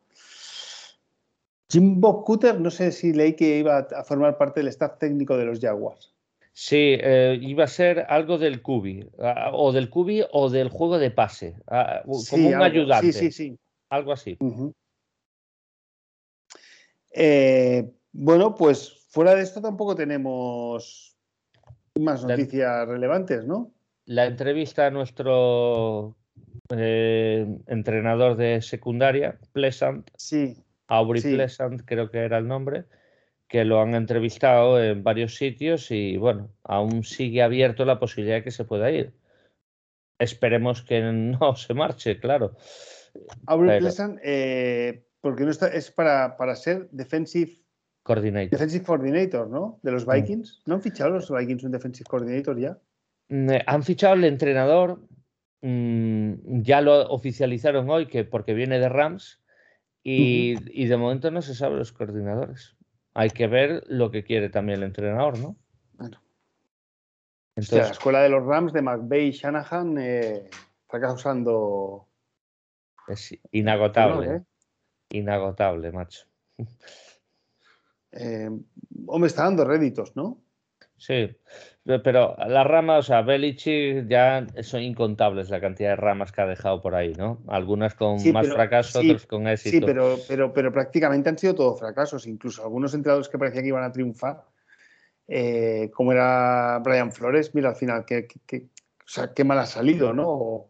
Jim Bob Cutter, no sé si leí que iba a formar parte del staff técnico de los Jaguars. Sí, eh, iba a ser algo del Cubi, o del Cubi o del juego de pase, como un ayudante. Sí, sí, sí. Algo así. Eh, bueno, pues fuera de esto tampoco tenemos más noticias relevantes, ¿no? La entrevista a nuestro eh, entrenador de secundaria, Pleasant. Sí. Aubrey Pleasant, creo que era el nombre, que lo han entrevistado en varios sitios y bueno, aún sigue abierto la posibilidad de que se pueda ir. Esperemos que no se marche, claro. Aubrey Pleasant, eh, porque no está, es para, para ser defensive Coordinator. Defensive Coordinator, ¿no? De los. Vikings. ¿No han fichado los Vikings un Defensive Coordinator ya? Mm, eh, han fichado el entrenador, mm, ya lo oficializaron hoy que porque viene de Rams y, y, de momento no se sabe los coordinadores. Hay que ver lo que quiere también el entrenador, ¿no? Bueno. Entonces, la escuela de los Rams de McVeigh y Shanahan eh, está causando. Es inagotable. ¿eh? Inagotable, macho. Eh, hombre, está dando réditos, ¿no? Sí, pero las ramas, o sea, Belichick ya son incontables la cantidad de ramas que ha dejado por ahí, ¿no? Algunas con más fracaso, otras con éxito. Sí, pero, pero, pero prácticamente han sido todos fracasos, incluso algunos entrenadores que parecía que iban a triunfar, eh, como era Brian Flores, mira al final, qué, o sea, qué mal ha salido, ¿no?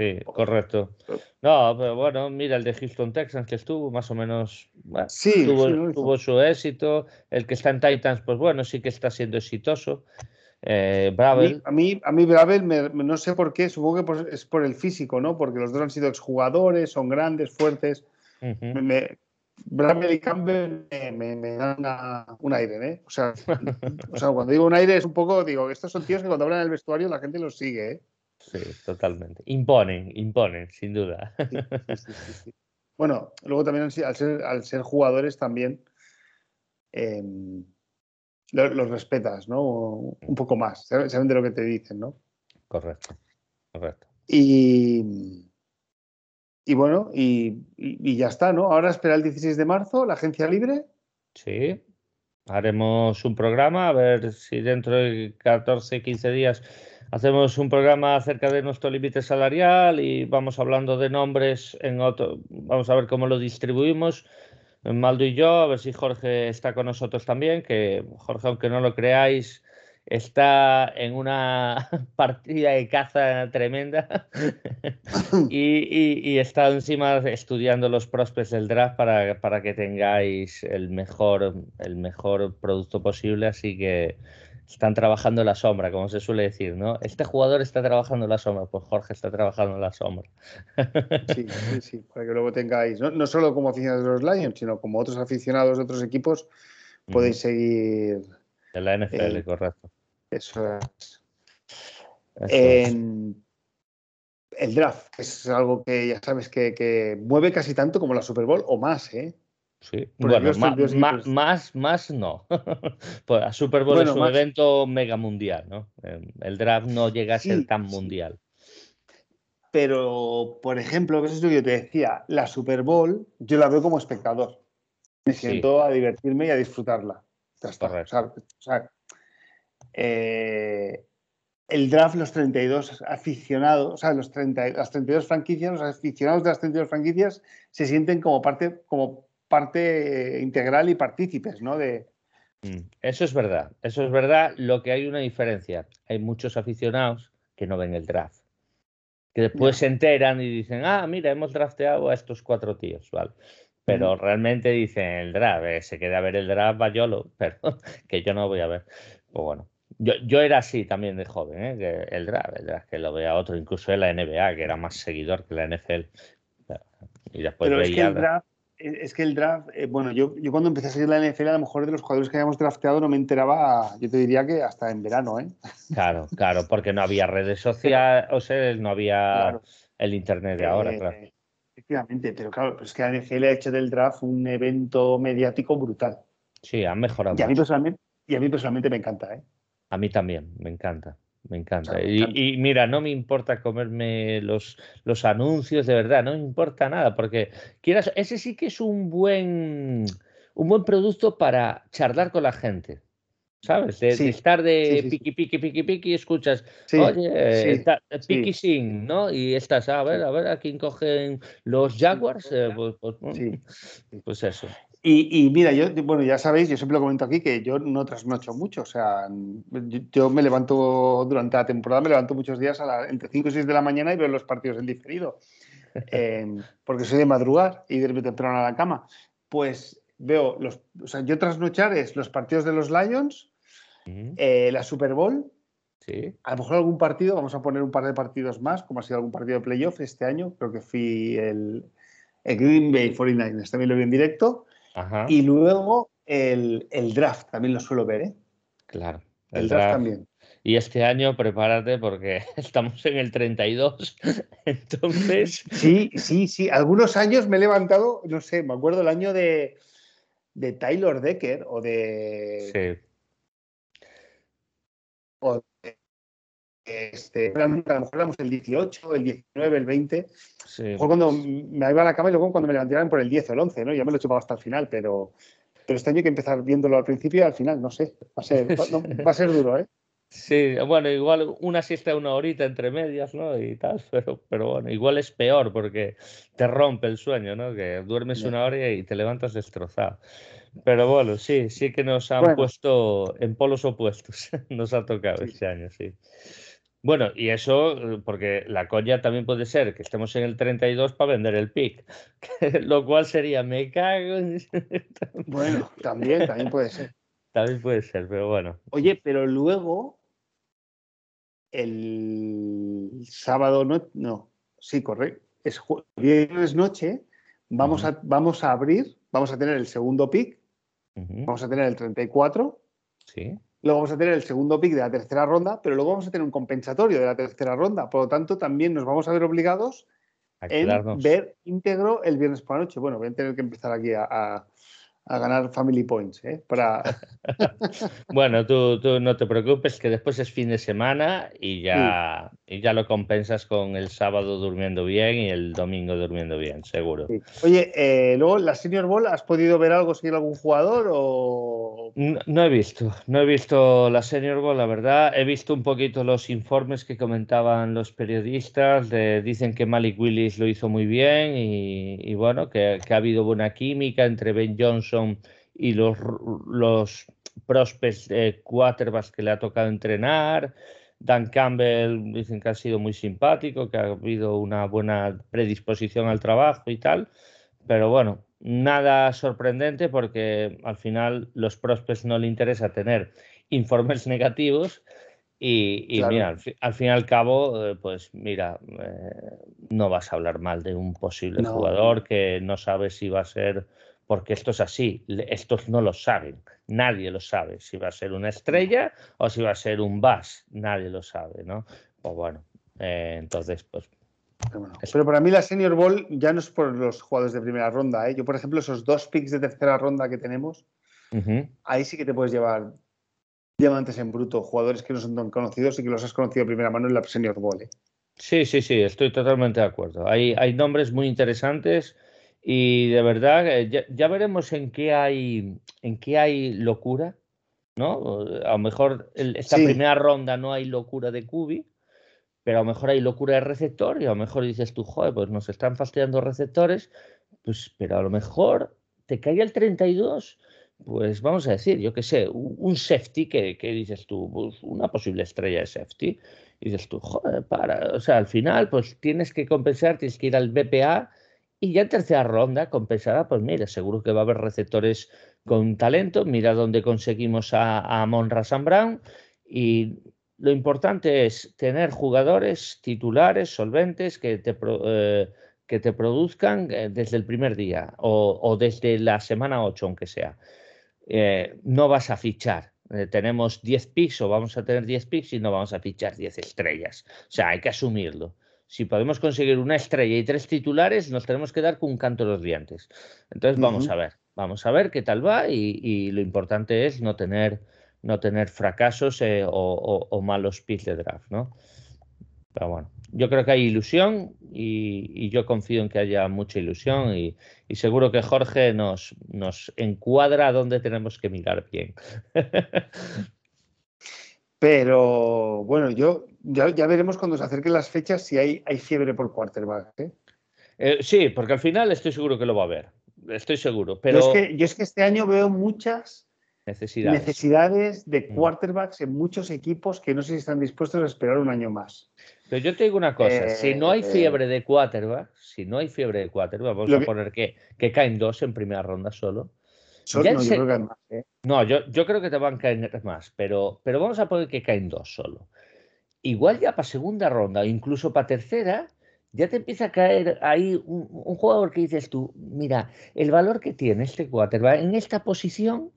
Sí, correcto. No, pero bueno, mira el de Houston Texans que estuvo más o menos. sí, tuvo, su éxito. El que está en Titans, pues bueno, sí que está siendo exitoso. Eh, Bravel. A mí, a mí, Bravel, no sé por qué, supongo que es por el físico, ¿no? Porque los dos han sido exjugadores, son grandes, fuertes. Bravel y Campbell me, dan un aire, ¿eh? O sea, o sea, cuando digo un aire es un poco, digo, estos son tíos que cuando hablan en el vestuario la gente los sigue, ¿eh? Sí, totalmente. Imponen, imponen, sin duda. bueno, luego también al ser, al ser jugadores también em, los, respetas, ¿no? Un poco más, saben de lo que te dicen, ¿no? Correcto, correcto. Y, y bueno, y, y, ya está, ¿no? Ahora espera el 16 de marzo, la agencia libre. Sí, haremos un programa, a ver si dentro de 14, 15 días hacemos un programa acerca de nuestro límite salarial y vamos hablando de nombres en otro, vamos a ver cómo lo distribuimos. Maldo y yo, a ver si Jorge está con nosotros también, que Jorge, aunque no lo creáis, está en una partida de caza tremenda y, está encima estudiando los prospects del draft para, para que tengáis el mejor, el mejor producto posible. Así que están trabajando en la sombra, como se suele decir, ¿no? Este jugador está trabajando en la sombra, pues Jorge está trabajando en la sombra. Sí, sí, sí, para que luego tengáis, no, solo como aficionados de los Lions, sino como otros aficionados de otros equipos, podéis seguir. En la NFL, eh, correcto. Eso es. el draft es algo que ya sabes que, que mueve casi tanto como la Super Bowl o más, ¿eh? Sí, bueno, más, más, más, no. pues a Super Bowl es un evento mega mundial, ¿no? Em, el draft no llega a ser tan mundial. Pero, por ejemplo, eso es lo que yo te decía, la Super Bowl yo la veo como espectador. Me siento a divertirme y a disfrutarla. Ya está. O sea, eh, el draft, los 32 aficionados, o sea, los 30, las 32 franquicias, los aficionados de las 32 franquicias se sienten como parte, como parte integral y partícipes, ¿no? De... Mm, eso es verdad, eso es verdad. Lo que hay una diferencia, hay muchos aficionados que no ven el draft, que después se enteran y dicen, ah, mira, hemos drafteado a estos cuatro tíos, ¿vale? Pero realmente dicen el draft, eh, se queda a ver el draft Bayolo, pero que yo no voy a ver. Pues bueno, yo, yo era así también de joven, ¿eh? que el draft, el draft que lo vea otro, incluso en la NBA, que era más seguidor que la NFL. Y después veía. el draft es que el draft, eh, bueno, yo, yo cuando empecé a seguir la NFL, a lo mejor de los jugadores que habíamos drafteado no me enteraba, yo te diría que hasta en verano, ¿eh? Claro, claro, porque no había redes sociales, o sea, no había el internet de ahora, claro. Eh, efectivamente, pero claro, es que la NFL ha hecho del draft un evento mediático brutal. Sí, han mejorado. Y a mí personalmente, y a mí personalmente me encanta, ¿eh? A mí también, me encanta. Me encanta. y, mira, no me importa comerme los, los anuncios, de verdad, no me importa nada, porque quieras, ese sí que es un buen, un buen producto para charlar con la gente. ¿Sabes? De, estar de piqui, piqui, piqui, piqui, y escuchas, oye, está, piqui sing, ¿no? Y estás, a ver, a ver, a quién cogen los Jaguars. Eh, pues, pues, pues, eso. Y, mira, yo, bueno, ya sabéis, yo siempre lo comento aquí, que yo no trasnocho mucho. O sea, yo, me levanto durante la temporada, me levanto muchos días a entre 5 y 6 de la mañana y veo los partidos en diferido. Em, porque soy de madrugar y de temprano a la cama. Pues veo, los, o sea, yo trasnochar es los partidos de los Lions, eh, la Super Bowl. Sí. A lo mejor algún partido, vamos a poner un par de partidos más, como ha sido algún partido de playoff este año. Creo que fui el, el Green Bay 49ers, también lo vi en directo. Y luego el, draft, también lo suelo ver, ¿eh? Claro, El, draft, también. Y este año prepárate porque estamos en el 32, entonces... Sí, sí, sí. Algunos años me he levantado, no sé, me acuerdo el año de, de Tyler Decker o de... Sí. O este, a lo mejor hablamos el 18, el 19, el 20. Sí. cuando me iba a la cama y luego cuando me levantaban por el 10 o el 11, ¿no? Ya me lo he chupado hasta el final, pero, pero este año hay que empezar viéndolo al principio y al final, no sé. Va a ser, va a ser duro, ¿eh? Sí, bueno, igual una siesta una horita entre medias, ¿no? Y tal, pero, pero bueno, igual es peor porque te rompe el sueño, ¿no? Que duermes una hora y te levantas destrozado. Pero bueno, sí, sí que nos han puesto en polos opuestos. nos ha tocado este año, sí. Bueno, y eso, porque la coña también puede ser que estemos en el 32 para vender el pick, lo cual sería me cago. bueno, también, también puede ser. También puede ser, pero bueno. Oye, pero luego el sábado no, no, sí, correcto, es viernes noche, vamos, a, vamos a abrir, vamos a tener el segundo pick, vamos a tener el 34, sí. Luego vamos a tener el segundo pick de la tercera ronda, pero luego vamos a tener un compensatorio de la tercera ronda, por lo tanto también nos vamos a ver obligados en ver íntegro el viernes por la noche. Bueno, voy a tener que empezar aquí a a ganar Family Points. ¿eh? Para... bueno, tú, tú, no te preocupes, que después es fin de semana y ya, y ya lo compensas con el sábado durmiendo bien y el domingo durmiendo bien, seguro. Oye, eh, luego, la Senior Bowl, ¿has podido ver algo, seguir algún jugador o...? No, he visto, no he visto la Senior Bowl, la verdad. He visto un poquito los informes que comentaban los periodistas, dicen que Malik Willis lo hizo muy bien y, bueno, que, que ha habido buena química entre Ben Johnson y los, los prospects de quarterbacks que le ha tocado entrenar. Dan Campbell dicen que ha sido muy simpático, que ha habido una buena predisposición al trabajo y tal. Pero bueno, nada sorprendente porque al final los prospects no le interesa tener informes negativos y, mira, al fin, y al cabo, eh, pues mira, eh, no vas a hablar mal de un posible jugador que no sabe si va a ser porque esto es así, estos no lo saben, nadie lo sabe, si va a ser una estrella o si va a ser un bus, nadie lo sabe, ¿no? Pues bueno, eh, entonces, pues... Pero, para mí la Senior Bowl ya no es por los jugadores de primera ronda, ¿eh? Yo, por ejemplo, esos dos picks de tercera ronda que tenemos, ahí sí que te puedes llevar diamantes en bruto, jugadores que no son tan conocidos y que los has conocido de primera mano en la Senior Bowl, ¿eh? Sí, sí, sí, estoy totalmente de acuerdo. Hay, hay nombres muy interesantes y de verdad, eh, ya, veremos en qué hay, en qué hay locura, ¿no? A lo mejor esta primera ronda no hay locura de Cubi, pero a lo mejor hay locura de receptor y a lo mejor dices tú, joder, pues nos están fastidiando receptores, pues, pero a lo mejor te cae el 32, pues vamos a decir, yo qué sé, un safety que, que dices tú, pues una posible estrella de safety, y dices tú, joder, para, o sea, al final, pues tienes que compensar, tienes que ir al BPA y ya en tercera ronda, compensada, pues mira, seguro que va a haber receptores con talento. Mira dónde conseguimos a, a Monra Brown. Y lo importante es tener jugadores titulares, solventes, que te, eh, que te produzcan eh, desde el primer día o, desde la semana 8, aunque sea. Eh, no vas a fichar. tenemos 10 picks o vamos a tener 10 picks y no vamos a fichar 10 estrellas. O sea, hay que asumirlo si podemos conseguir una estrella y tres titulares, nos tenemos que dar con un canto de los dientes. Entonces vamos a ver, vamos a ver qué tal va y, lo importante es no tener, no tener fracasos eh, o, malos picks de draft, ¿no? Pero bueno, yo creo que hay ilusión y, yo confío en que haya mucha ilusión y, seguro que Jorge nos, nos encuadra donde tenemos que mirar bien. Pero bueno, yo ya, veremos cuando se acerquen las fechas si hay, hay fiebre por quarterback. ¿eh? Eh, sí, porque al final estoy seguro que lo va a haber. Estoy seguro. Pero... Yo, es que, yo es que este año veo muchas necesidades, necesidades de mm. quarterbacks en muchos equipos que no sé si están dispuestos a esperar un año más. Pero yo te digo una cosa, si no hay eh, fiebre de quarterback, si no hay fiebre de quarterback, vamos a poner que, que caen dos en primera ronda solo no, yo creo que más, ¿eh? no yo, creo que te van a caer más, pero, pero vamos a poner que caen dos solo. Igual ya para segunda ronda, incluso para tercera, ya te empieza a caer ahí un, jugador que dices tú, mira, el valor que tiene este quarterback en esta posición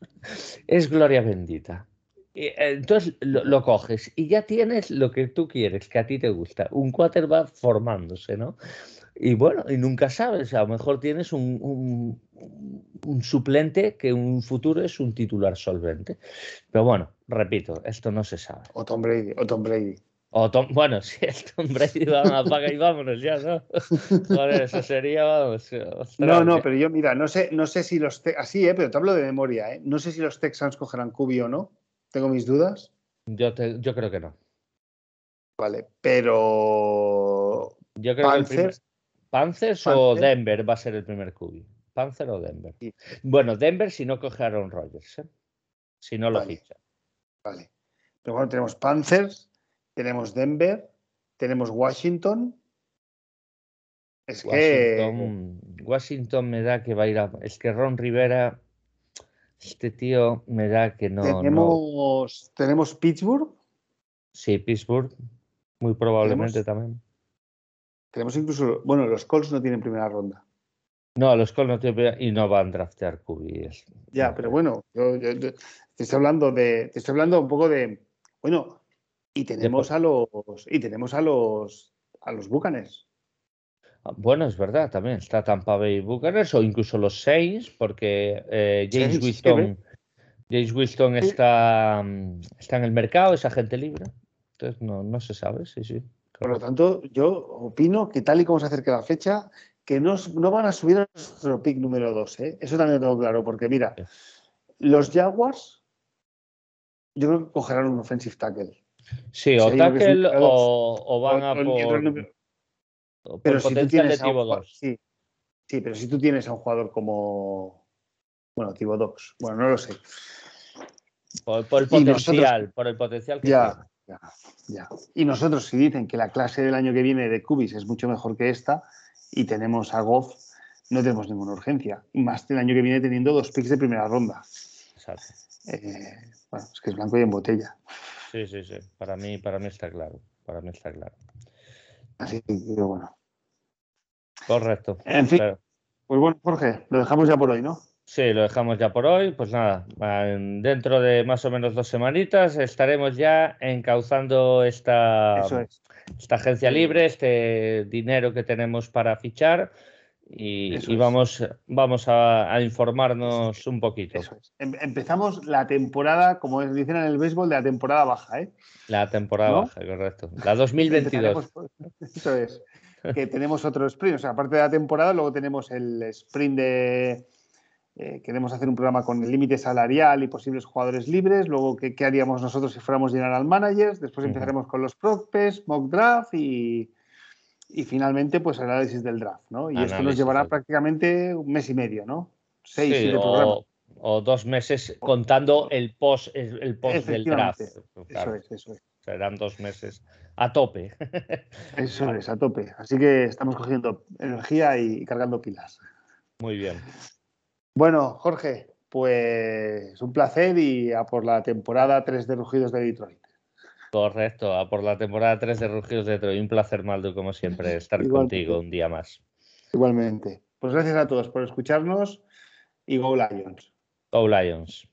es gloria bendita. eh, entonces lo, coges y ya tienes lo que tú quieres, que a ti te gusta. Un quarterback formándose, ¿no? Y bueno, y nunca sabes, a lo mejor tienes un, un, suplente que en un futuro es un titular solvente. Pero bueno, repito, esto no se sabe. O Tom Brady, o Tom Brady. O Tom, bueno, si es Tom Brady, vamos, apaga y vámonos ya, ¿no? Joder, eso sería, vamos. no, no, pero yo, mira, no sé, no sé si los. Así, ¿eh? Pero te hablo de memoria, ¿eh? No sé si los Texans cogerán Cubi o no. Tengo mis dudas. Yo, yo creo que no. Vale, pero. Yo creo Panthers, que Panthers, o Denver va a ser el primer Cubi. Panther o Denver. Bueno, Denver si no coge a Aaron Rodgers, ¿eh? si no lo ficha. Vale. Pero bueno, tenemos Panthers, tenemos Denver, tenemos Washington. Es que. Washington me da que va a ir a. Es que Ron Rivera, este tío me da que no. Tenemos, ¿tenemos Pittsburgh. Sí, Pittsburgh, muy probablemente también. Tenemos incluso. Bueno, los Colts no tienen primera ronda. No, los Colts no tienen y no van a draftear QBs. Ya, pero bueno, yo, te estoy hablando de. Te estoy hablando un poco de. Bueno, y tenemos a los y tenemos a los a los Bucanes. Ah, bueno, es verdad, también está Tampa Bay Buccaneers o incluso los Saints, porque eh, James Winston, James Winston está, mm, está en el mercado, es agente libre. Entonces no, no se sabe, sí, sí. Por lo tanto, yo opino que tal y como se acerca la fecha, que no, no van a subir a nuestro pick número 2. ¿eh? Eso también lo tengo claro, porque mira, los Jaguars, yo creo que cogerán un offensive tackle. Sí, o tackle o, van a por, pero si tú tienes a un, sí, sí, pero si tú tienes a un jugador como bueno, Tibo Dogs, bueno, no lo sé. Por, el potencial, por el potencial que ya, ya, ya. Y nosotros si dicen que la clase del año que viene de Cubis es mucho mejor que esta y tenemos a Goff, no tenemos ninguna urgencia. Y más el año que viene teniendo dos picks de primera ronda. Exacto. Eh, bueno, es que es blanco y en botella. Sí, sí, sí. Para mí, para mí está claro. Para mí está claro. Así que bueno. Correcto. En fin. Pues bueno, Jorge, lo dejamos ya por hoy, ¿no? Sí, lo dejamos ya por hoy. Pues nada, dentro de más o menos dos semanitas estaremos ya encauzando esta, esta agencia libre, este dinero que tenemos para fichar y, vamos, vamos a, informarnos un poquito. Em, empezamos la temporada, como dicen en el béisbol, de la temporada baja. ¿eh? La temporada baja, correcto. La 2022. Eso es. Que tenemos otro sprint. O sea, aparte de la temporada, luego tenemos el sprint de. Eh, queremos hacer un programa con el límite salarial y posibles jugadores libres. Luego, ¿qué, haríamos nosotros si fuéramos general managers? Después empezaremos con los prospects, mock draft y y finalmente pues el análisis del draft, ¿no? Y esto nos llevará prácticamente un mes y medio, ¿no? Seis, sí, o, o, dos meses contando el post, el post del draft. Eso es, eso es. Serán dos meses a tope. Eso es, a tope. Así que estamos cogiendo energía y cargando pilas. Muy bien. Bueno, Jorge, pues un placer y a por la temporada 3 de Rugidos de Detroit. Correcto, a por la temporada 3 de Rugidos de Troy. Un placer, Maldo, como siempre, estar contigo un día más. Igualmente. Pues gracias a todos por escucharnos y Go Lions. Go Lions.